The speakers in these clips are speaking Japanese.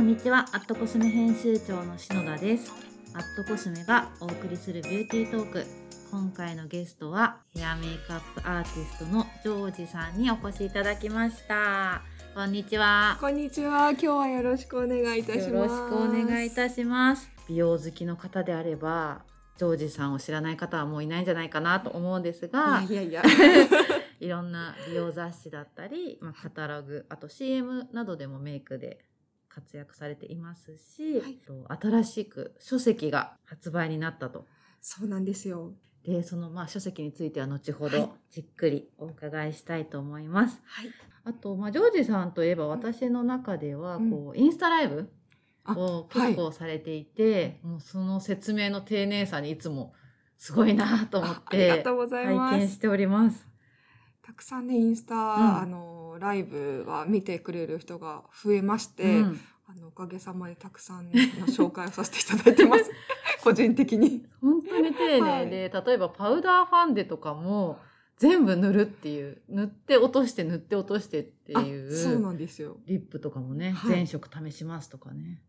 こんにちは。アットコスメ編集長の篠田です。アットコスメがお送りするビューティートーク。今回のゲストはヘアメイクアップアーティストのジョージさんにお越しいただきました。こんにちは。こんにちは。今日はよろしくお願いいたします。よろしくお願いいたします。美容好きの方であればジョージさんを知らない方はもういないんじゃないかなと思うんですがいやいや いろんな美容雑誌だったり、まあ、カタログあと CM などでもメイクで活躍されていますし、はいと新しく書籍が発売になったと。そうなんですよ。でそのまあ書籍については後ほはいどじっくりお伺いしたいと思います。はい。あと、まあ、ジョージさんといえば私の中ではうんこう、インスタライブあをはい結構されていて、もうその説明の丁寧さにいつもすごいなと思っあありがてとうございます。拝見しております。たくさんねインスタ、んあのライブは見てくれる人が増えまして、うんあのおかげさまでたくさんの紹介をさせていただいてます。個人的に。本当に丁寧で、例えばパウダーファンデとかも全部塗るっていう塗って落として塗って落としてってあいそううなんですよ。リップとかもね、はい全色試しますとかね。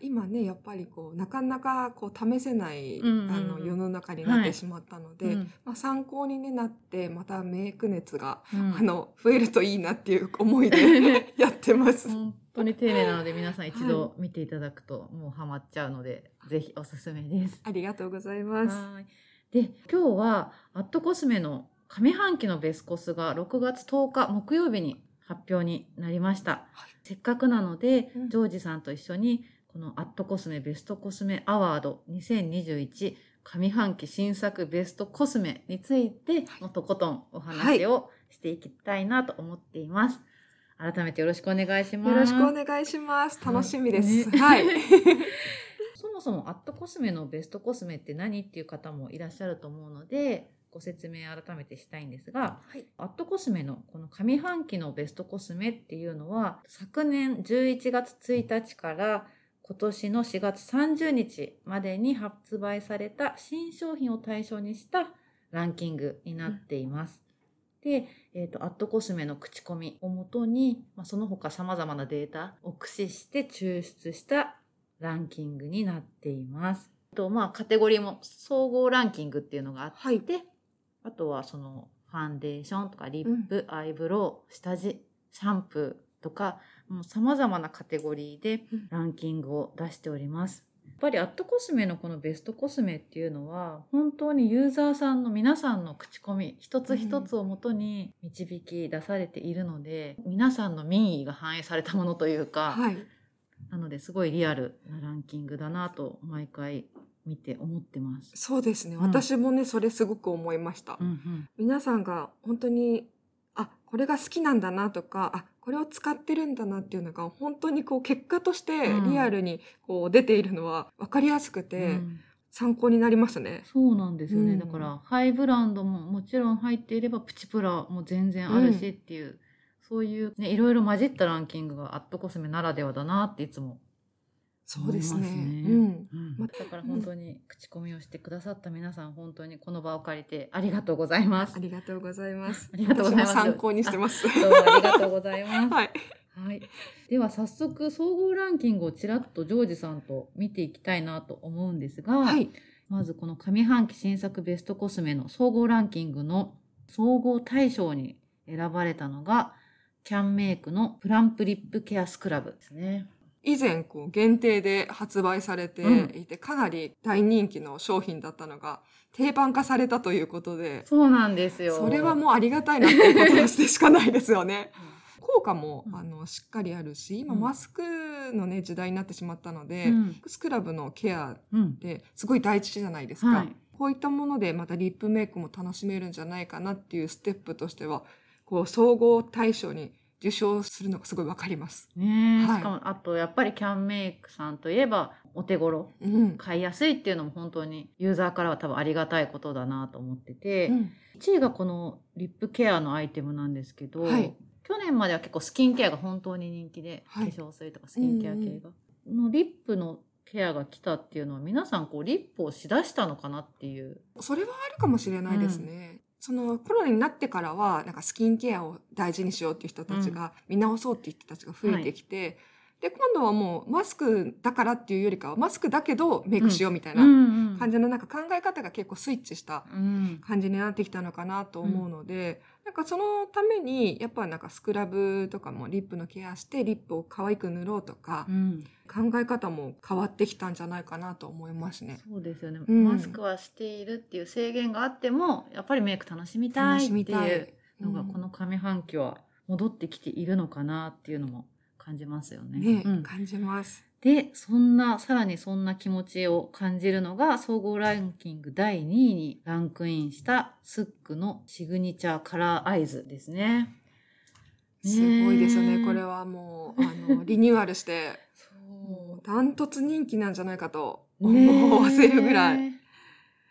今ねやっぱりこうなかなかこう試せない、うんうんうんあの世の中になってしまったので、うんまあ、参考に、ね、なってまたメイク熱が、うんあの増えるといいなっていう思いで やってます。本当に丁寧なので皆さん一度見ていただくともうハマっちゃうので、ぜひおすすめです。ありがとうございます。はいで今日はアットコスメの上半期のベスコスが6月10日木曜日に発表になりました。はいせっかくなので、うんジョージさんと一緒にこのアットコスメベストコスメアワード2021上半期新作ベストコスメについてもっとことんお話をしていきたいなと思っています。改めてよろしくお願いします。よろしくお願いします。楽しみです。ねはい。そもそもアットコスメのベストコスメって何っていう方もいらっしゃると思うので、ご説明改めてしたいんですが、はい。アットコスメのこの上半期のベストコスメっていうのは、昨年11月1日から今年の4月30日までに発売された新商品を対象にしたランキングになっています。で、えっ、と、アットコスメの口コミをもとに、まあ、その他様々なデータを駆使して抽出したランキングになっています。と、まあ、カテゴリーも総合ランキングっていうのがあって、はい。あとはそのファンデーションとかリップ、アイブロウ、下地、シャンプーとか、もう様々なカテゴリーでうんランキングを出しております。やっぱりアットコスメのこのベストコスメっていうのは本当にユーザーさんの皆さんの口コミ一つ一つをもとに導き出されているので、皆さんの民意が反映されたものというか、はい。なのですごいリアルなランキングだなと毎回見て思ってます。そうですね。うん私もね、それすごく思いました。うんうん皆さんが本当に、あ、これが好きなんだなとか、あ、これを使ってるんだなっていうのが本当にこう結果としてうん。リアルにこう出ているのは分かりやすくてうん。参考になりますね。そうなんですよね、うん。だからハイブランドももちろん入っていればプチプラも全然あるしっていう、そういうねいろいろ混じったランキングがアットコスメならではだなっていつもそうですね。うん。うだから本当に口コミをしてくださった皆さん本当にこの場を借りてありがとうございますあ。りがとうございます。ありがとうございます参考にしてます。どうもありがとうございます。はい。はい。では早速総合ランキングをちらっとジョージさんと見ていきたいなと思うんですが、はい。まずこの上半期新作ベストコスメの総合ランキングの総合大賞に選ばれたのがキャンメイクのプランプリップケアスクラブですね。以前こう限定で発売されていて、かなり大人気の商品だったのが定番化されたということで、そうなんですよ。それはもうありがたいなっていうこととしてしかないですよね。効果も、うんあのしっかりあるし、今うんマスクのね時代になってしまったので、うんスクラブのケアうん。ってすごい大事じゃないですか。はい。こういったものでまたリップメイクも楽しめるんじゃないかなっていうステップとしては、こう総合大賞に受賞するのがすごいわかります。ねえ、はい。しかもあとやっぱりキャンメイクさんといえばお手頃うん。買いやすいっていうのも本当にユーザーからは多分ありがたいことだなと思ってて、うん。1位がこのリップケアのアイテムなんですけど、はい。去年までは結構スキンケアが本当に人気で、はい。化粧水とかスキンケア系が、のリップのケアが来たっていうのは皆さんこうリップをしだしたのかなっていう。それはあるかもしれないですね。そのコロナになってからはなんかスキンケアを大事にしようっていう人たちが、見直そうっていう人たちが増えてきて、で、今度はもうマスクだからっていうよりかは、マスクだけどメイクしようみたいなうん感じのなんか考え方が結構スイッチしたうん。感じになってきたのかなと思うので、なんかそのためにやっぱなんかスクラブとかもリップのケアしてリップを可愛く塗ろうとかう、ん。考え方も変わってきたんじゃないかなと思いますね。そうですよね、うん。マスクはしているっていう制限があってもやっぱりメイク楽しみたい楽っていいう。のがうん。この上半期は戻ってきているのかなっていうのも感じますよね。ね、うん感じます。でそんなさらにそんな気持ちを感じるのが総合ランキング第2位にランクインしたスックのシグニチャーカラーアイズですね。すごいですよね。これはもう、あの、リニューアルして、ダントツ人気なんじゃないかと思わせるぐらい。ね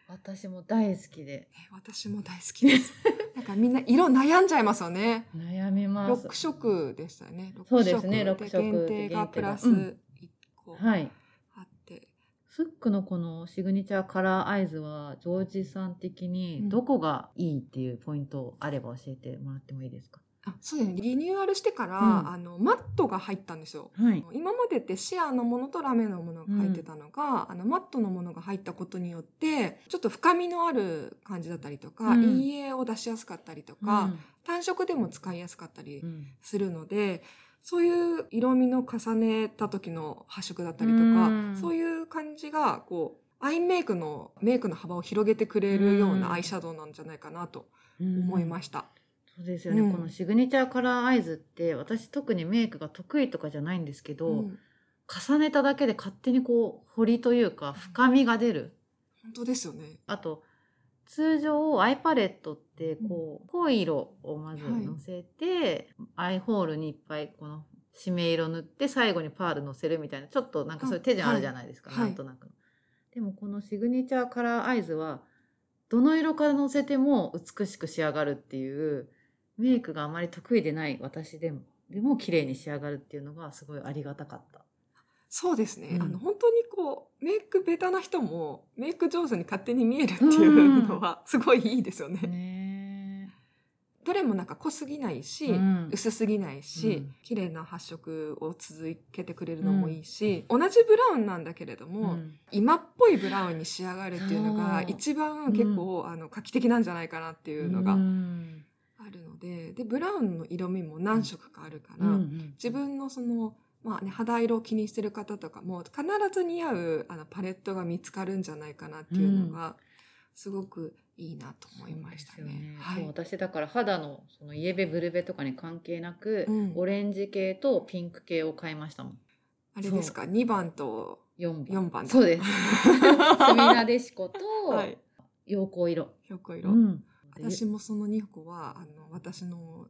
私も大好きで私も大好きです。なんかみんな色悩んじゃいますよね。悩みます。6色でしたよね。そうですね六六色限定がプラスうん1個はい。あって。スックのこのシグニチャーカラーアイズはジョージさん的にうんどこがいいっていうポイントあれば教えてもらってもいいですか、あそうですね。リニューアルしてから、うんあの、マットが入ったんですよ。はい。今までってシアーのものとラメのものが入ってたのが、あのマットのものが入ったことによってちょっと深みのある感じだったりとか、うん陰影を出しやすかったりとか、単色でも使いやすかったりうんうんするので、そういう色味の重ねた時の発色だったりとか、うんそういう感じがこうアイメイクのメイクの幅を広げてくれるようなアイシャドウなんじゃないかなと思いました。そうですよね、うんこのシグニチャーカラーアイズって私特にメイクが得意とかじゃないんですけど、うん重ねただけで勝手にこう彫りというか深みが出る。本当ですよね。あと通常アイパレットってこう濃い色をまずはいのせて、アイホールにいっぱいこの締め色塗って最後にパールのせるみたいなちょっとなんかそういう手順あるじゃないですか、はいなんとなくの。でもこのシグニチャーカラーアイズはどの色からのせても美しく仕上がるっていうメイクがあまり得意でない私でもでも綺麗に仕上がるっていうのがすごいありがたかった。そうですね。うん。あの本当にこうメイクベタな人もメイク上手に勝手に見えるっていうのはすごいいいですよね。ねどれもなんか濃すぎないし、うん。薄すぎないし、うん。綺麗な発色を続けてくれるのもいいし、同じブラウンなんだけれどえも、うん。今っぽいブラウンに仕上がるっていうのが一番結構、あの画期的なんじゃないかなっていうのがうんあるのででブラウンの色味も何色かあるから、うんうん自分のその、まあね、肌色を気にしてる方とかも必ず似合うあのパレットが見つかるんじゃないかなっていうのが、すごくいいなと思いましたそうですよね。はい、私だから肌のそのイエベブルベとかに関係なく、うん。オレンジ系とピンク系を買いましたもん。あれですか？2番と4番。4番。だそうです。スミナデシコとはい。陽光色、横色、うん私もその2個はあの私の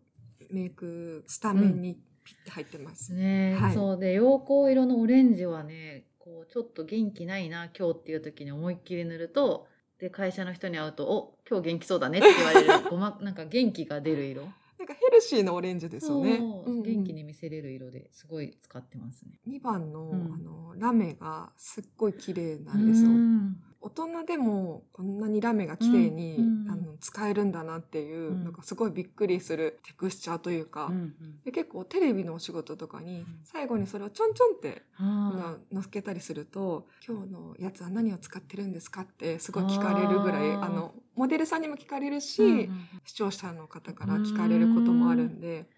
メイクスタメンにピッて入ってます。ね、はいそうで陽光色のオレンジはねこうちょっと元気ないな今日っていう時に思いっきり塗るとで会社の人に会うと「お今日元気そうだね」って言われるごま なんか元気が出る色なんかヘルシーなオレンジですよね。元気に見せれる色ですごい使ってますね。2番の,、うんあのラメがすっごい綺麗なんですよ。うん大人でもこんなにラメが綺麗に、うんうんあの使えるんだなっていう、うん。なんかすごいびっくりするテクスチャーというか、うんうん。で結構テレビのお仕事とかにん。最後にそれをちょんちょんってあのっけたりすると「今日のやつは何を使ってるんですか?」ってすごい聞かれるぐらいあのモデルさんにも聞かれるし、ーうんうん。視聴者の方から聞かれることもあるんで。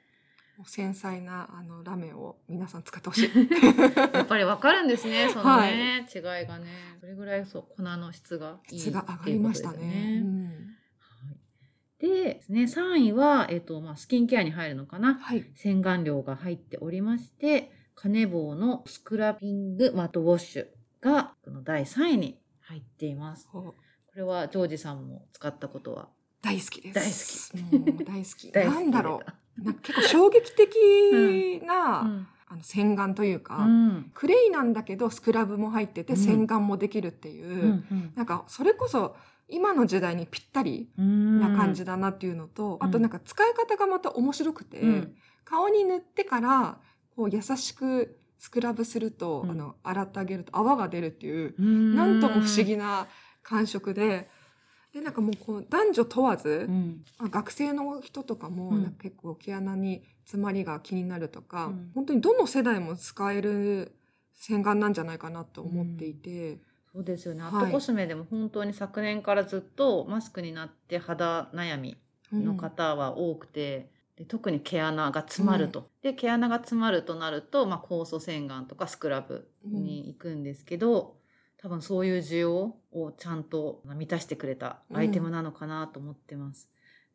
繊細なあのラメを皆さん使ってほしい。やっぱりわかるんですね、そのね、違いがね。それぐらいそう粉の質がいい質が上がりましたね。うんででですね、3位は、えっとまあ、スキンケアに入るのかな。はい。洗顔料が入っておりまして、カネボウのスクラピングマットウォッシュがこの第3位に入っています。これはジョージさんも使ったことは？大好きです。大好き。もう大好き。大好きなんだろう。なんか結構衝撃的な、うん。あの洗顔というか、うん。クレイなんだけどスクラブも入っててうん。洗顔もできるっていう、うん。なんかそれこそ今の時代にぴったりうん。な感じだなっていうのと、うん。あとなんか使い方がまた面白くて、うん。顔に塗ってからこう優しくスクラブすると、うん。あの洗ってあげると泡が出るっていう、うん。なんとも不思議な感触ででなんかもうこう男女問わず、うん。まあ学生の人とかも結構毛穴に詰まりが気になるとか、うん。本当にどの世代も使える洗顔なんじゃないかなと思っていて、そうですよね。アはい。ットコスメでも本当に昨年からずっとマスクになって肌悩みうんの方は多くて、で特に毛穴が詰まると。で、毛穴が詰まるとなると、まあ、酵素洗顔とかスクラブに行くんですけど、多分そういう需要をちゃんと満たしてくれたアイテムなのかなと思ってます。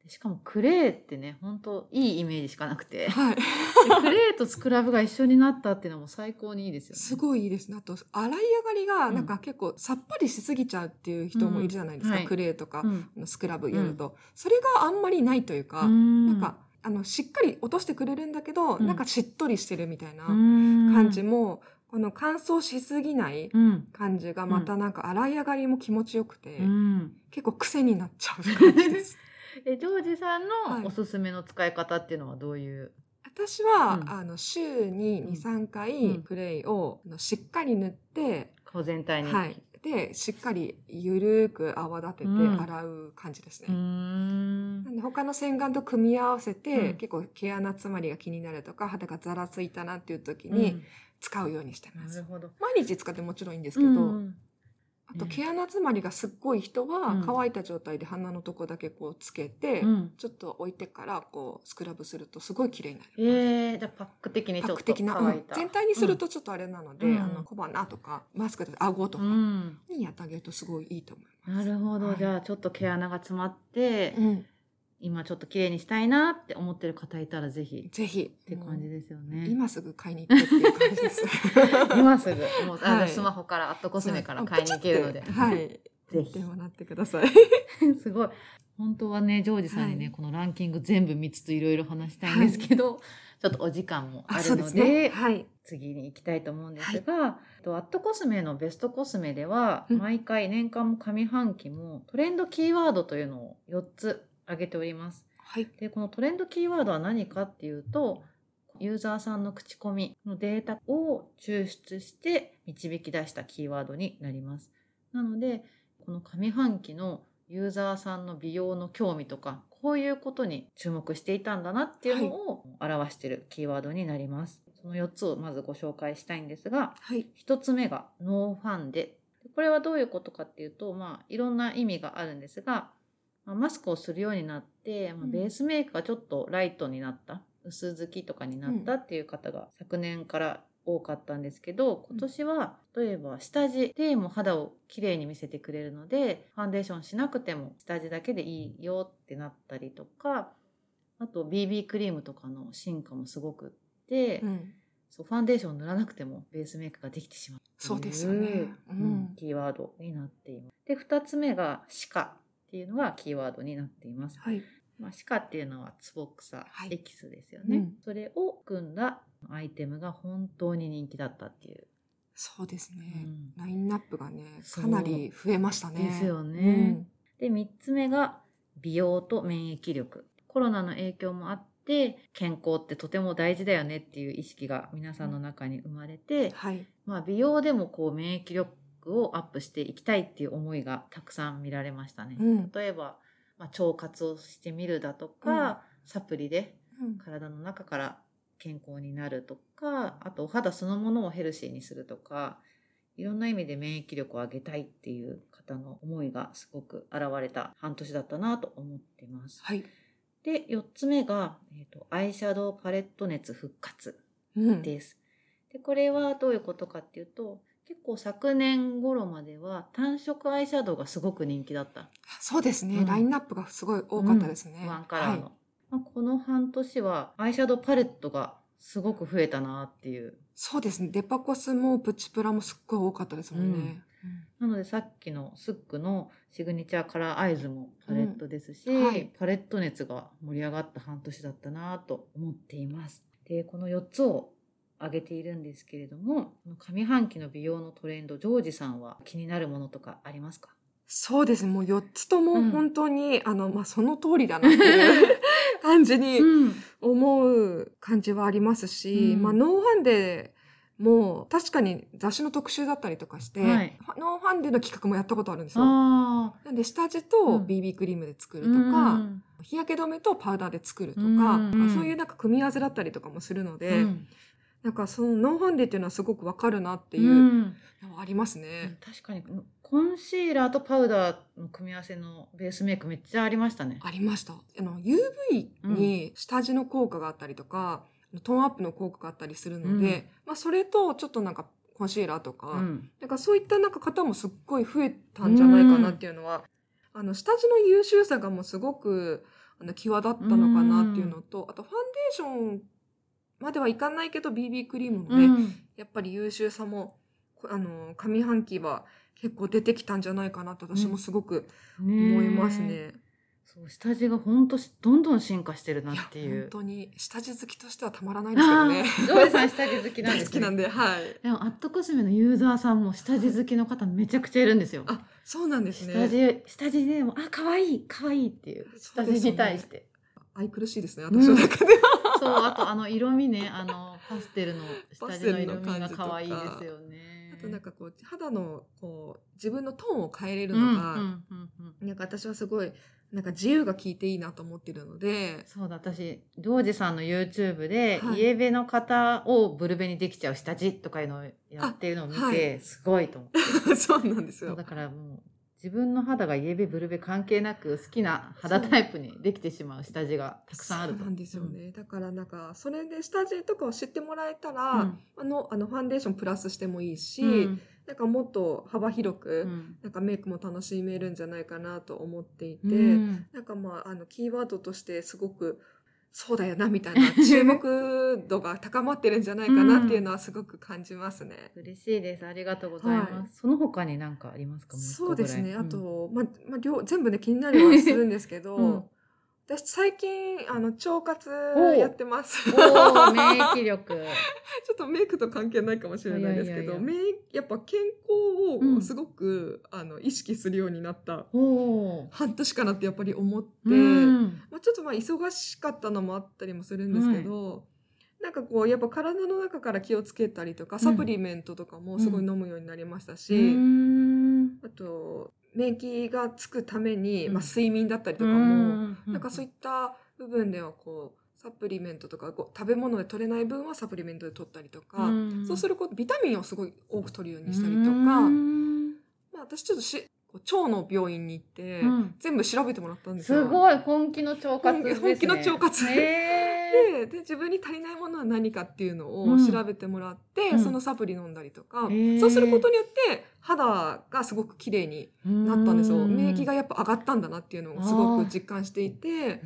でしかもクレーってね、本当いいイメージしかなくて、ではい、クレーとスクラブが一緒になったっていうのも最高にいいですよね。すごいいいですね。あと洗い上がりがうんなんか結構さっぱりしすぎちゃうっていう人もいるじゃないですか、うんはい。クレーとか、スクラブやると、それがあんまりないというか、ななんかあのしっかり落としてくれるんだけど、うん。なんかしっとりしてるみたいな感感じも、この乾燥しすぎないうん。感じがまたなんか洗い上がりも気持ちよくて、うん。結構癖になっちゃう感じです。え、ジョージさんはい。のおすすめの使い方っていうのはどういう、私は、うん。あの週にうん。23う回ん。クレイをあのしっかり塗って、顔全体に。はい、でしっかりゆるく泡立ててうん。洗う感じですね。うーん。なんで他の洗顔と組み合わせて、うん。結構毛穴詰まりが気になるとか肌がざらついたなっていう時にうん使うようにしてます。毎日使ってもちろんいいんですけど、うんあと毛穴詰まりがすっごい人は、うん乾いた状態で鼻のとこだけこうつけて、うん。ちょっと置いてからこうスクラブするとすごい綺麗になる。えー、じゃあパック的にちょっと乾いた。うん全体にするとちょっとあれなので、うんあの小鼻とかマスクで顎とうかん。にやってあげるとすごいいいと思います。なるほど。はいじゃあちょっと毛穴が詰まって、うん、今ちょっと綺麗にしたいなって思ってる方いたらぜひぜひって感じですよね。今すぐ買いに行ってっていう感じです。今すぐ、もう、あはいスマホから、アットコスメから買いに行けるので。はい。ぜひで。もらってください。すごい。本当はね、ジョージさんにね、はいこのランキング全部3つといろいろ話したいんですけど、ちょっとお時間もあるので、はい。次に行きたいと思うんですが、えっとアットコスメのベストコスメでは、うん毎回年間も上半期もトレンドキーワードというのを4つ挙げております。はい。で、このトレンドキーワードは何かっていうと、ユーザーさんの口コミのデータを抽出して導き出したキーワードになります。なので、この上半期のユーザーさんの美容の興味とか、こういうことに注目していたんだなっていうのを表しているキーワードになります。その4つをまずご紹介したいんですが、はい。1つ目がノーファンデ。これはどういうことかっていうと、まあ、いろんな意味があるんですが、まあマスクをするようになって、まあうん。ベースメイクがちょっとライトになった、薄付きとかになったっていう方が昨年から多かったんですけど、今年は例えば下地でも肌をきれいに見せてくれるので、ファンデーションしなくても下地だけでいいよってなったりとか、あと BB クリームとかの進化もすごくって、うん。そうファンデーション塗らなくてもベースメイクができてしまうっていそうですよね。ううん。んキーワードになっています。で、二つ目が歯科っていうのがキーワードになっています。はい。まあ、歯科っていうのはツボ草はいエキスですよね、うんそれを組んだアイテムが本当に人気だったっていう。そうですうね。んラインナップがね、かなり増えましたね。ですよねで、三つ目が美容と免疫力。コロナの影響もあって、健康ってとても大事だよねっていう意識が皆さんの中に生まれて、うん。はい。まあ、美容でもこう免疫力をアップしていきたいっていう思いがたくさん見られましたね。うん例えば、まあ、腸活をしてみるだとか、サプリでうん体の中から健康になるとか、あとお肌そのものをヘルシーにするとか、いろんな意味で免疫力を上げたいっていう方の思いがすごく現れた半年だったなと思っています。はい。で、4つ目が、えーとアイシャドウパレット熱復活。うん。です。で、これはどういうことかっていうと、結構昨年頃までは単色アイシャドウがすごく人気だった。そうですね、うんラインナップがすごい多かったですね。ワンカラーの。はいまあ、この半年はアイシャドウパレットがすごく増えたなっていう。そうですね。デパコスもプチプラもすっごい多かったですもんね。なのでさっきのスックのシグニチャーカラーアイズもパレットですし、うんはいパレット熱が盛り上がった半年だったなと思っています。で、この4つを挙げているんですけれども、上半期の美容のトレンド、ジョージさんは気になるものとかありますか？そうですね。もう4つともうん。本当に、あの、まあ、その通りだなっていう感じに うん。思う感じはありますし、うん。まあ、ノーファンデもう確かに雑誌の特集だったりとかして、はい。ノンファンデの企画もやったことあるんですよ。あなんで下地うとん BB クリームで作ーるとか、うん。日焼け止めとパウダーで作るとか、うん。うんそういうなんか組み合わせだったりとかもするので、うんなんかそのノンファンデっていうのはすごくわかるなってういうんのはありますね。確かにコンシーラーとパウダーの組み合わせのベースメイクめっちゃありましたね。ありました。あの UV に下地の効果があったりとか、トーンアップの効果があったりするので、うんまあそれとちょっとなんかコンシーラーとか、うんなんかそういったなんか方もすっごい増えたんじゃないかなっていうのは、あの下地の優秀さがもうすごくあの際立ったのかなっていうのと、あとファンデーションまではいかないけど BB クリームのね、うんやっぱり優秀さもこあの上半期は結構出てきたんじゃないかなと私もすごく思いますね。えそう下地が本当どんどん進化してるなっていいや本う。当に下地好きとしてはたまらないですけどね。あージョージさん下地好きなんです、ね、大好きなんで、はい。でもアットコスメのユーザーさんも下地好きの方めちゃくちゃいるんですよ。あ、そうなんです下ね。地下地でもあ可愛い可愛いっていう下地に対して。愛くるしいですね、私の中では。そうあとあの色味ねあの パステルの下地の色味が可愛いですよね。あとなんかこう肌のこう自分のトーンを変えれるうんのが、なんか私はすごいなんか自由が効いていいなと思ってるので、そうだ私ジョージさんの YouTube で、はい。イエベの方をブルベにできちゃう下地とかいうのをやってるのを見て、あはい。すごいと思って。そうなんですよ。だ。からもう自分の肌がイエベブルベ関係なく好きな肌タイプにできてしまう下地がたくさんあると。そうなんですよね。だからなんかそれで下地とかを知ってもらえたら、うん。あのあのファンデーションプラスしてもいいし、うん。なんかもっと幅広く、うん。なんかメイクも楽しめるんじゃないかなと思っていて、うん。なんかまああのキーワードとしてすごくそうだよなみたいな注目度が高まってるんじゃないかなっていうのはすごく感じますね。嬉しいです。ありがとうございます、はい。その他に何かありますか？そうですね。あうん。と、まあ、まあ、両全部ね気になりはするんですけど、うん私最近あの腸活おやってます。免疫力。ちょっとメイクと関係ないかもしれないですけど、いやいやいや。メイやっぱ健康うん。をすごく、あの意識するようになった半年かなってやっぱり思って、うん。まあ、ちょっとまあ忙しかったのもあったりもするんですけど、なんかこうやっぱ体の中から気をつけたりとかサプリメントとかもすごい飲むようになりましたし、うん。あと免疫がつくために、うん。まあ、睡眠だったりとかうも、ん。なんかそういった部分ではこうサプリメントとかこう食べ物で取れない分はサプリメントで取ったりとか、そうするることビタミンをすごい多く取るようにしたりとか、うん。まあ、私ちょっとし腸の病院に行って、うん。全部調べてもらったんですよ。すごい本気の腸活ですね。本気の腸活。へ でで自分に足りないものは何かっていうのうん。を調べてもらって、うん。そのサプリ飲んだりとか、へー。そうすることによって肌がすごく綺麗にーなったんですよ。うん。免疫がやっぱ上がったんだなっていうのをすごく実感していて。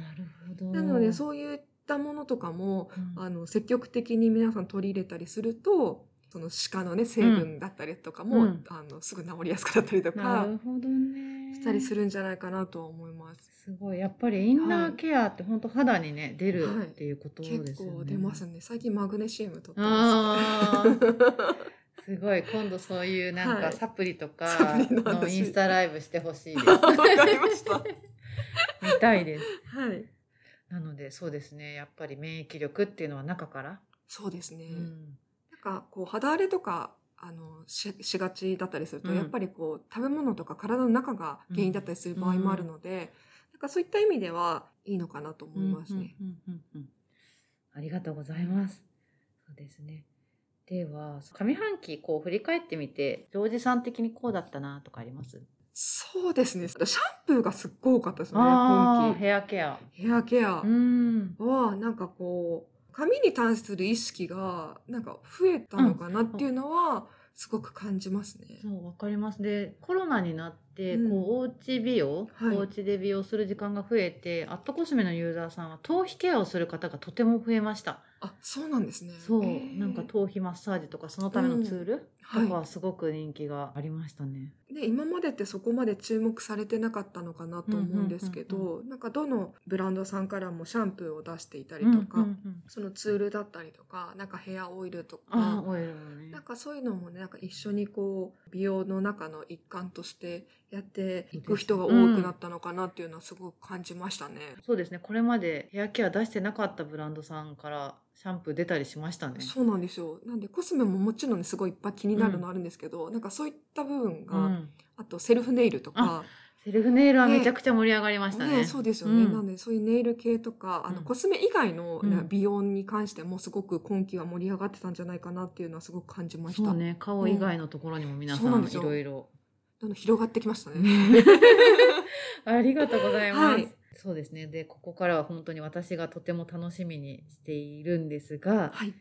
なのでそういったものとかもうん。あの積極的に皆さん取り入れたりするとその歯科のね成分だったりとかも、うん。あのすぐ治りやすくなったりとなかるほどね。したりするんじゃないかなとは思います。すごい。やっぱりインナーケアって本当肌にね出るはい。っていうことですよね、結構出ますね。最近マグネシウム取ってまあー。すごい。今度そういうなんはい。かサプリとかのインスタライブしてほしいですす。わかりました。見たいです。はい。なのでそうですね。やっぱり免疫力っていうのは中から、そうですね。うんなんかこう肌荒れとかあのししがちだったりすると、うんやっぱりこう食べ物とか体の中が原因だったりする場合もあるので、なんかそういった意味ではいいのかなと思いますね。うんうんうんうんありがとうございます。そうですね。では上半期こう振り返ってみてジョージさん的にこうだったなとかあります？そうですね。シャンプーがすっごい多かったですね。今ヘアケア。期ヘアケアうん。はなんかこう髪に対する意識がなんか増えたのかなっていうのはすごく感じますね。そうわかります。でコロナになって、うんこうおうち美容、はいおうちで美容する時間が増えてアットコスメのユーザーさんは頭皮ケアをする方がとても増えました。あ、そうなんですね。そう、へーなんか頭皮マッサージとかそのためのツールはいとかはすごく人気がありましたね。で今までってそこまで注目されてなかったのかなと思うんですけど、うんなんかどのブランドさんからもシャンプーを出していたりとか、うんうんうんそのツールだったりとかなんかヘアオイルとかねなんかそういうのもねなんか一緒にこう美容の中の一環としてやっていく人が多くなったのかなっていうのはすごく感じましたね。そうですねこれまでヘアケア出してなかったブランドさんからシャンプー出たりしましたね。そうなんですよ。なんでコスメももちろんねすごいいっぱい気になるのあるんですけど、なんかそういった部分が、うんあとセルフネイルとか、セルフネイルはめちゃくちゃ盛り上がりましたね。ね、そうですよね、うんなんでそういうネイル系とかあの、うんコスメ以外の、ねうん美容に関してもすごく今期は盛り上がってたんじゃないかなっていうのはすごく感じました。そうね顔以外のところにも皆さんですよんいろいろ。どんどん広がってきましたね。ありがとうございます。はいそうですね。で、ここからは本当に私がとても楽しみにしているんですが、はい、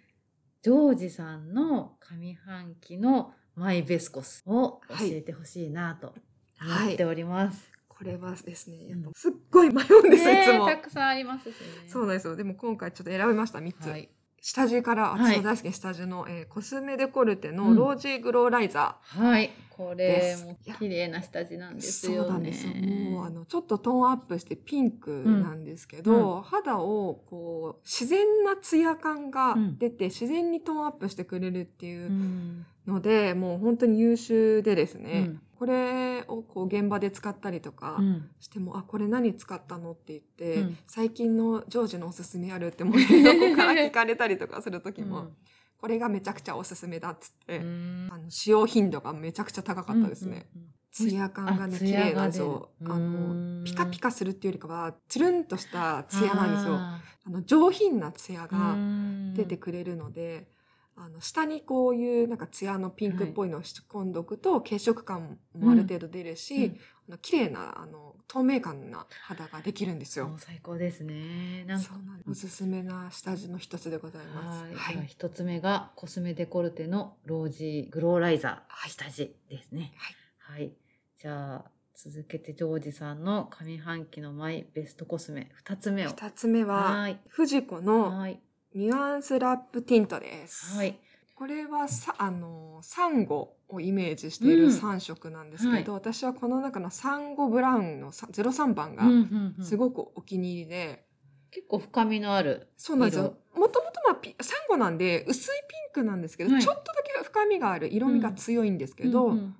ジョージさんの上半期のマイベスコスを教えてほしいなと思っております。これはですね、すっごい迷うんですいつも。たくさんあります。そうなんですよ。でも今回ちょっと選びました、3つ。はい。下地から、はい私の大好きな下地の、えーコスメデコルテうんのロージーグローライザはい。これも綺麗な下地なんー。ですよね。そうなんですよ。もう、あの、ちょっとトーンアップしてピンクなんですけど、肌を、こう、自然なツヤ感が出て、自然にトーンアップしてくれるっていううんので、もう本当に優秀でですね、うん。これをこう現場で使ったりとかうん。しても、あ、これ何使ったのって言って、うん。最近のジョージのおすすめあるってもう横から聞かれたりとかする時も、これがめちゃくちゃおすすめだっつって、うん。あの使用頻度がめちゃくちゃ高かったですね。うんうんうん。ツヤ感がね、あ綺麗なんですよ。あの、ピカピカするっていうよりかは、つるんとしたツヤなんですよ。ああの、上品なツヤーがうん。出てくれるので、あの、下にこういうなんかツヤのピンクっぽいのを仕込んどくと、血色感もある程度出るし、うんあの綺麗な、あの、透明感な肌ができるんですよ。最高ですね。なんかおすすめな下地の一つでございます。はい。はいでは一つ目がコスメデコルテのロージーグローライザー下地ですね。はい。はい。じゃあ続けてジョージさんの上半期のマイベストコスメ二つ目を。二つ目は、はい。フジコのはい。ニュアンスラップティントです。はい。これはさ、あの、サンゴをイメージしているうん3色なんですけど、私はこの中のサンゴブラウンのさ03番がうんうんうんすごくお気に入りで、結構深みのある。そうなんですよ。もともとまあピサンゴなんで薄いピンクなんですけど、はいちょっとだけ深みがある色味が強いんですけど、うんうん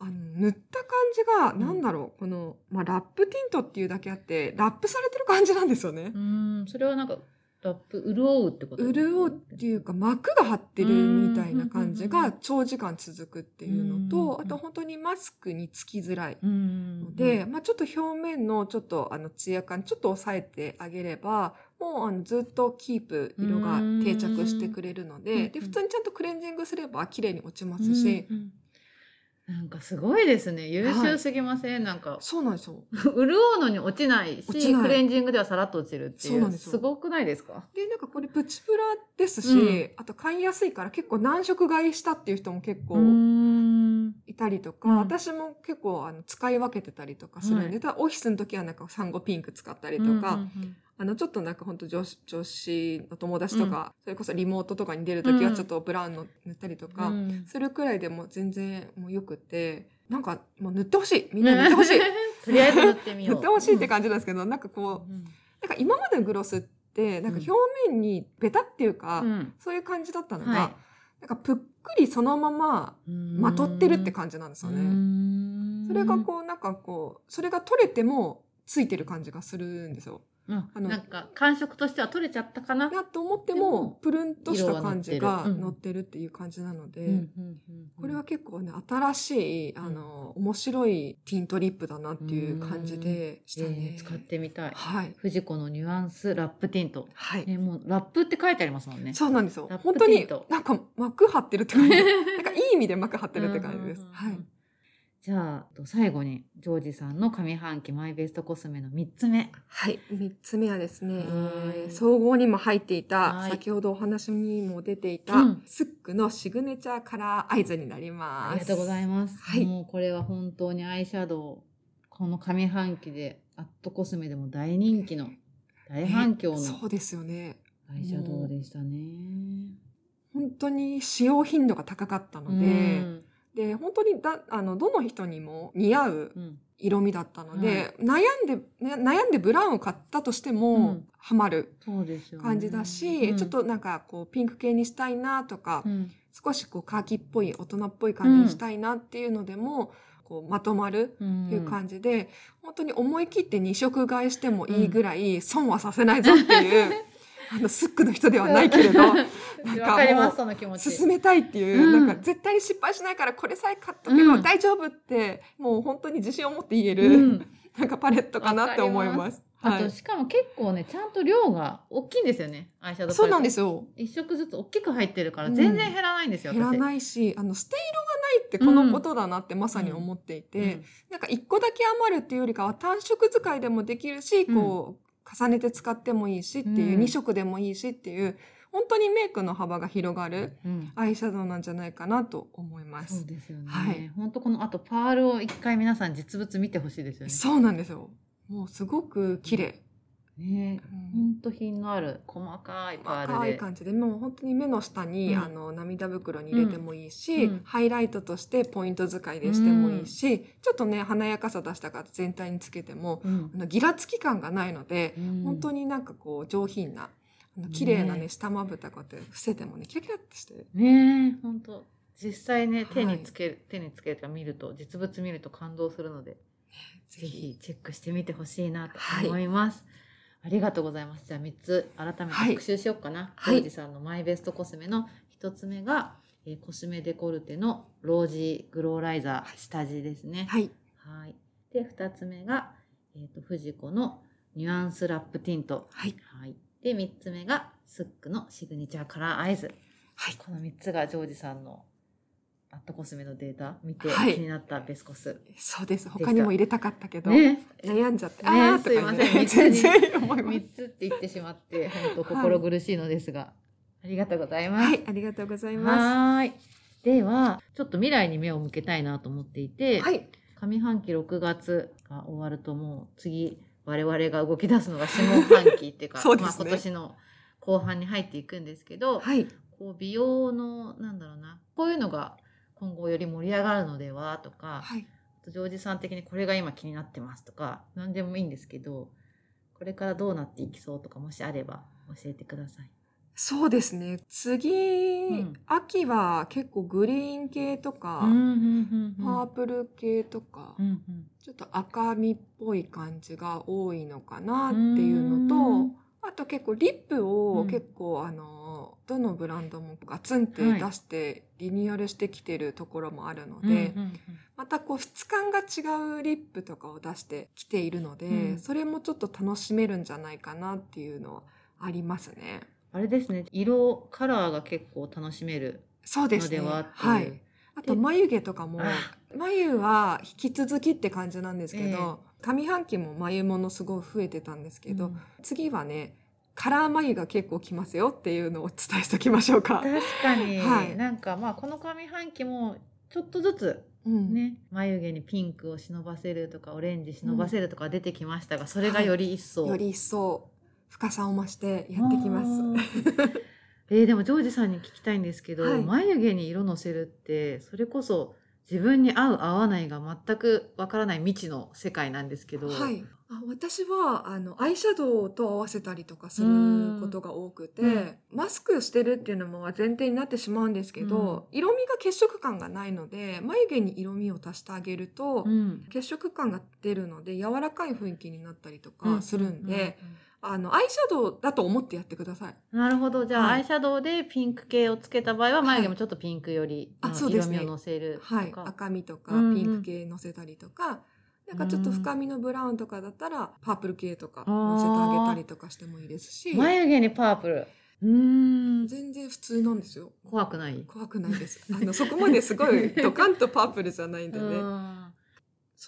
あの塗った感じが、なんだろう、この、まあ、ラップティントっていうだけあって、ラップされてる感じなんですよね。うん。うんそれはなんかラップ潤うってこと？潤うっていうか膜が張ってるみたいな感じが長時間続くっていうのと、うんあと本当にマスクにつきづらいうんので、まあちょっと表面のちょっとあのツヤ感ちょっと抑えてあげれば、もうあのずっとキープ色が定着してくれるのうんで、で、普通にちゃんとクレンジングすれば綺麗に落ちますし、うんうんなんかすごいですね。優秀すぎません、なんかそうなんですよ。潤うのに落ちないしい。クレンジングではさらっと落ちるっていう。そうなんですよ。ごくないですか？で、なんかこれプチプラですし、うん。あと買いやすいから結構何色買いしたっていう人も結構、んいたりとか、うん。私も結構あの使い分けてたりとかするんで、はい。ただオフィスの時はなんかサンゴピンク使ったりとか、あのちょっとなんか本当女子女子の友達とか、それこそリモートとかに出る時はちょっとブラウンの塗ったりとか、するくらいでも全然もうよくてなんかもう塗ってほしいみんな塗ってほしい。とりあえず塗ってみよう。塗ってほしいって感じなんですけど、なんかこううんなんか今までのグロスってなんか表面にベタっていうか、うん。そういう感じだったのが、はなんかぷっくりそのままいまとってるって感じなんですよね。ねそれがこうなんかこうそれが取れてもついてる感じがするんですよ。うん。あのなんか感触としては取れちゃったかな？なと思ってでももプルンとした感じが乗ってる。っていう感じなので、これは結構ね新しいあの面白いティントリップだなっていう感じでしたね。えー使ってみたい。はい。フジコのニュアンスラップティント。はい、ねもうラップって書いてありますもんね。そうなんですよ。本当になんか膜張ってるって感じ。なんかいい意味で膜張ってるって感じです。はい。じゃあ最後にジョージさんの上半期マイベストコスメの3つ目。はい。三つ目はですね、はい。えー総合にも入っていた、はい。先ほどお話にも出ていた、うん。スックのシグネチャーカラーアイズになります。ありがとうございます、はい。もうこれは本当にアイシャドウこの上半期でアットコスメでも大人気の大反響のそうですよね。アイシャドウでしたね。本当に使用頻度が高かったので、うんで、本当にだ、あの、どの人にも似合ううん。色味だったので、悩んで、ね悩んでブラウンを買ったとしても、うん。ハマる感じだし、うん。ちょっとなんかこう、ピンク系にしたいなとか、うん。少しこうカーキっぽい大人っぽい感じにしたいなっていうのでも、こうまとまるうんっていう感じで、本当に思い切って2色買いしてもいいぐらい損はさせないぞっていう、あのスックの人ではないけれどわなんか進めたいっていう、うん。なんか絶対に失敗しないからこれさえ買っとけばうん。大丈夫って、もう本当に自信を持って言える、うん。なんかパレットかなって思います。はい。あとしかも結構ねちゃんと量が大きいんですよねアイシャドウそうなんですよ。一色ずつ大きく入ってるからうん。全然減らないんですよ、減ら私ないし、あの、捨て色がないってこのことだなってまさに思っていて、なんか一個だけ余るっていうよりかは単色使いでもできるし、こう、重ねて使ってもいいしっていう、うん二色でもいいしっていう、本当にメイクの幅が広がるうんうんアイシャドウなんじゃないかなと思いまそうす。ですよね、はい本当このあとパールを一回皆さん実物見てほしいですよねそうなんですよ。もうすごく綺麗。ね。うん。本当品のある細かいパールで。可愛い感じでもう本当に目の下に、うん。あの涙袋に入れてもいいし、うん。ハイライトとしてポイント使いでしてもいいし、ちょっとね華やかさ出したから全体につけてもうん。あのギラつき感がないので、本当にになんかこう上品な綺麗なねね。下まぶたこうやって伏せてもねキラキラってして。ね本当実際ねはい。手につける、手につけるか見ると実物見ると感動するのでぜひ。チェックしてみてほしいなと思います。ありがとうございます。じゃあ3つ改めてはい復習しようかな。はいジョージさんのマイベストコスメの1つ目が、えーコスメデコルテのロージーグローライザー下地ですね。はいはい。で2つ目が、えー、とフジコのニュアンスラップティント。はいはい。で3つ目がスックのシグニチャーカラーアイズ。はいこの3つがジョージさんのアットコスメのデータ見てはい。気になったベスコス。そうです。他にも入れたかったけど、ね。悩んじゃって、ね。あすいません。全然思います。3つって言ってしまって本当心苦しいのですが、ありがとうございます。はいありがとうございまはーい。ではちょっと未来に目を向けたいなと思っていて、すはい。上半期6月が終わるともう次我々が動き出すのが下半期っていうか そうですね。まあ、今年の後半に入っていくんですけど、はい。こう美容のなんだろうなこういうのが今後より盛り上がるのではとか、はい。ジョージさん的にこれが今気になってますとか何でもいいんですけどこれからどうなっていきそうとかもしあれば教えてください。そうですね。次、ん。秋は結構グリーン系とか、パープル系とか、うんうん。ちょっと赤みっぽい感じが多いのかなっていうのと、あと結構リップうん。を結構、あのどのブランドもガツンって出してリニューアルしてきてるところもあるので、うんうんうん。またこう質感が違うリップとかを出してきているので、うん。それもちょっと楽しめるんじゃないかなっていうのはありますね。あれですね。色カラーが結構楽しめるのそうではっていう。はい。あと眉毛とかもあ。眉は引き続きって感じなんですけええ。ど、上半期も眉ものすごい増えてたんですけど、うん。次はねカラー眉が結構きますよっていうのをお伝えしておきましょうか。確かに、はい。なんかまあこの上半期もちょっとずつうん。ね、眉毛にピンクを忍ばせるとかオレンジ忍ばせるとか出てきましたが、それがより一層、より一層深さを増してやってきます。えーでもジョージさんに聞きたいんですけど、はい。眉毛に色のせるってそれこそ自分に合う合わないが全くわからない未知の世界なんですけど、はい、あ私はあのアイシャドウと合わせたりとかすることが多くて、うん。マスクしてるっていうのも前提になってしまうんですけど、色味が血色感がないので眉毛に色味を足してあげると、うん。血色感が出るので柔らかい雰囲気になったりとかするんで、ううあのアイシャドウだと思ってやってください。うんなるほど。じゃあ、はい。アイシャドウでピンク系をつけた場合は眉毛もちょっとピンクよりあのそうですね。色味をのせるとか、はい、赤みとかうんうん。ピンク系のせたりとか、なんかちょっと深みのブラウンとかだったらパープル系とかのせてあげたりとかしてもいいですし、眉毛にパープル。うーん。全然普通なんですよ。怖くない。怖くないです。あのそこまですごいドカンとパープルじゃないんでね。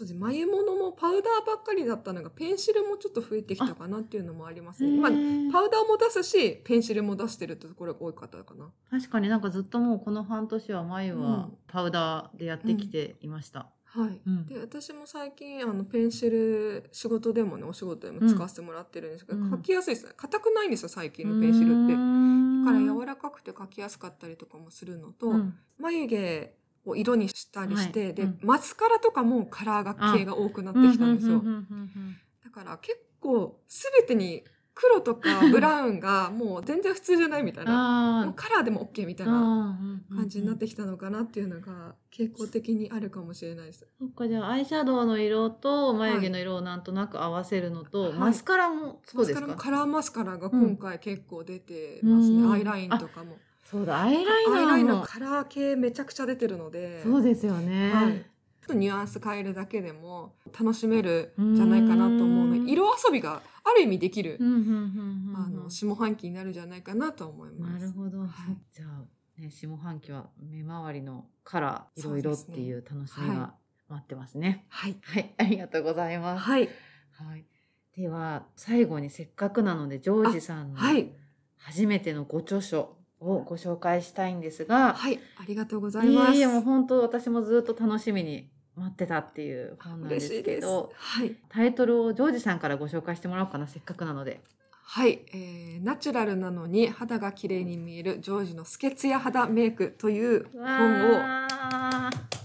うんそうです眉物もパウダーばっかりだったのがペンシルもちょっと増えてきたかなっていうのもありますね。まあパウダーも出すしペンシルも出してるところが多い方かな。確かになんかずっともうこの半年は眉はうんパウダーでやってきていました。はい。うんで私も最近あのペンシル仕事でもねお仕事でも使わせてもらってるんですけど、うん書きやすいですね硬くないんですよ最近のペンシルって。だから柔らかくて書きやすかったりとかもするのと、うん眉毛を色にしたりして、で、はいうんマスカラとかもカラーが系が多くなってきたんですよ。だから結構全てに黒とか ブラウンがもう全然普通じゃないみたいな。もうあカラーでも OK みたいあな感感じになってきたのかなっていうのが傾向的にあるかもしれないです。そっかじゃあアイシャドウの色と眉毛の色をなんとなく合わせるのと、はいマスカラもそうですか？マスカラもカラーマスカラが今回結構出てますね。うんアイラインとかも。そうだアイライナーもアイラインのカラー系めちゃくちゃ出てるので。そうですよね、はい。ちょっとニュアンス変えるだけでも楽しめるんじゃないかなと思うのうんで、色遊びがある意味できる、下半期になるんじゃないかなと思います。なるほど、はいじゃあ、ね、下半期は目周りのカラーいろいろっていう楽しみが待ってますねはい。はい、ありがとうございます、はい。はい、では最後にせっかくなのでジョージさんのはい。初めてのご著書をご紹介したいんですが、はい。ありがとうございます。いえいえもう本当私もずっと楽しみに待ってたっていう本なんです。けどはい。タイトルをジョージさんからご紹介してもらおうかなせっかくなのではい、えー、ナチュラルなのに肌が綺麗に見えるジョージのスケツヤ肌メイクという本を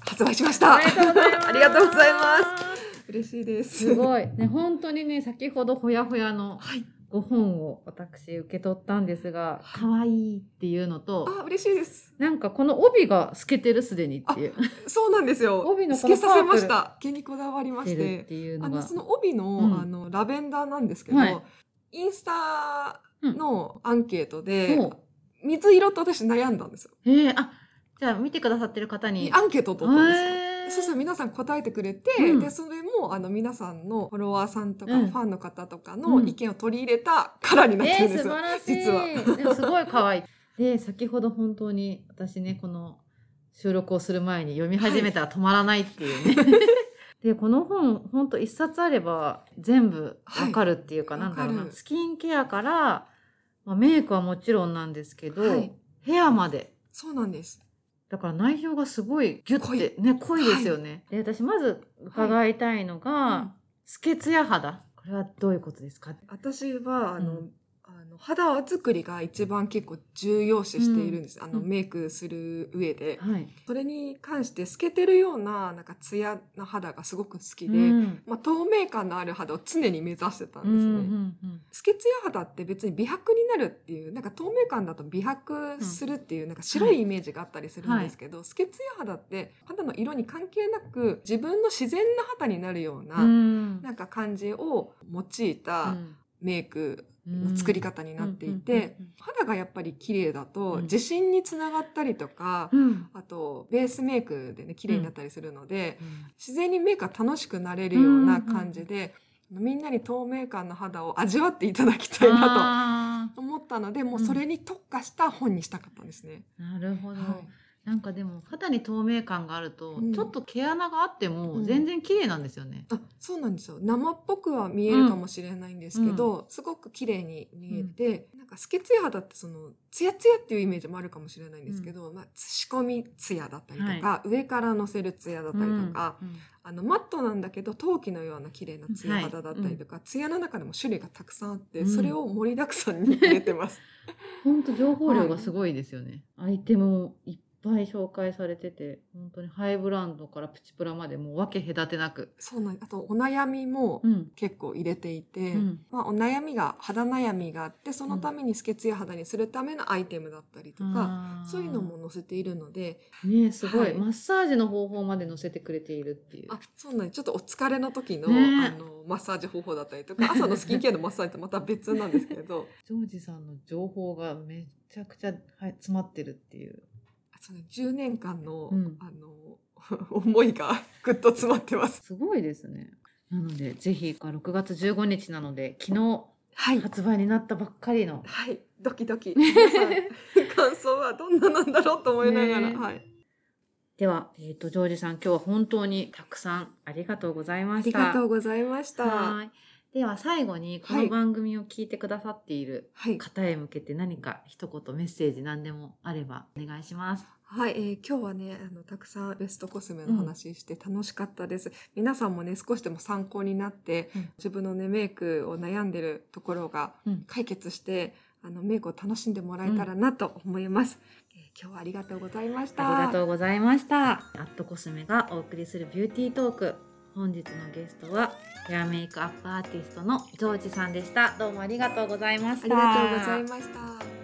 発売しました。おめでとうございます ありがとうございます。嬉しいです。すごいね本当にね先ほどほやほやのはい。ご本を私受け取ったんですが可愛いっていうのとあ、嬉しいです。なんかこの帯が透けてるすでにっていうそうなんですよ。帯の透けさせました。毛にこだわりまし。ててていうのがあのその帯の、うんあのラベンダーなんですけど、はいインスタのアンケートで、ほう水色と私悩んだんですよ。えー、あじゃあ見てくださってる方にアンケートを取ったんですよ。へーそうしたら皆さん答えてくれて、うん。でそれもあの皆さんのフォロワーさんとか、うん。ファンの方とかうん。の意見を取り入れたカラーになってえー、るんですよ。素晴らしい。実は。すごい可愛い。で先ほど本当に私ねこの収録をする前に読み始めたら止まらないっていうね、でこの本本当一冊あれば全部わかるっていうか、はい。なんだろうな。スキンケアから、まあ、メイクはもちろんなんですけど、はい。ヘアまで。そうなんです。だから内容がすごいギュッてね濃いですよね。で私まず伺いたいのが、うん。スケツヤ肌。これはどういうことですか？私はあの、うんあの肌作りが一番結構重要視しているんです、あのうん。メイクする上で、はい。それに関して透けてるようななんかツヤな肌がすごく好きで、うん。まあ、透明感のある肌を常に目指してたんうんですね。うんうん透けツヤ肌って別に美白になるっていうなんか透明感だと美白するっていうなんか白いイメージがあったりするんですけど、透けツヤ肌って肌の色に関係なく自分の自然な肌になるような、うん。なんか感じを用いたメイクの作り方になっていうんて、肌がやっぱり綺麗だとうん。自信につながったりとか、うん。うんあとベースメイクでね綺麗になったりするので、うん。自然にメイクが楽しくなれるような感じで、みんなに透明感の肌を味わっていただきたいなあと思ったのでもうそれに特化した本にしたかったんですね。ーなるほど、はいなんかでも肌に透明感があると、うん。ちょっと毛穴があってもうん。全然綺麗なんですよね。あそうなんですよ。生っぽくは見えるかもしれないんですけど、すごく綺麗に見えて、なんか透けツヤ肌ってそのツヤツヤっていうイメージもあるかもしれないんですけど、まあ、仕込みツヤだったりとか、上からのせるツヤだったりとか、うんあのマットなんだけど陶器のような綺麗なツヤ肌だったりとか、ツヤの中でも種類がたくさんあって、うん。それを盛りだくさんに入れてます。本当情報量がすごいですよね。アイテムもいっぱい紹介されてて、本当にハイブランドからプチプラまでもう分け隔てなく。そうなんあとお悩みもうん。結構入れていて、うんまあ、お悩みが肌悩みがあってそのために透けツヤ肌にするためのアイテムだったりとか、あーそういうのも載せているのでねすごい、はいマッサージの方法まで載せてくれているっていう。あそうなんちょっとお疲れの時の,、ねあのマッサージ方法だったりとか朝のスキンケアのマッサージとまた別なんですけどジョージさんの情報がめちゃくちゃ、はい、詰まってるっていう。その10年間の,、うんあの 思いが ぐっと詰まってます。すごいですね。なので、ぜひ、6月15日なので、昨日はい発売になったばっかりの。はい、ドキドキ。皆さん、感想はどんななんだろうと思いながら、ねはい。では、えっ、と、ジョージさん、今日は本当にたくさんありがとうございまありした。がとうございました。ははい。では、最後に、こはいの番組を聞いてくださっているい、方へ向けて何か一言メッセージ何でもあればお願いします。はい、えー今日はね、あのたくさんベストコスメの話して楽しかったです。皆さんもね、少しでも参考になって、うん自分のねメイクを悩んでるところがうん解決して、あのメイクを楽しんでもらえたらなと思います。えー今日はありがとうございました。ありがとうございました。アットコスメがお送りするビューティートーク。本日のゲストはヘアメイクアップアーティストのジョージさんでしたどうもありがとうございましたありがとうございました。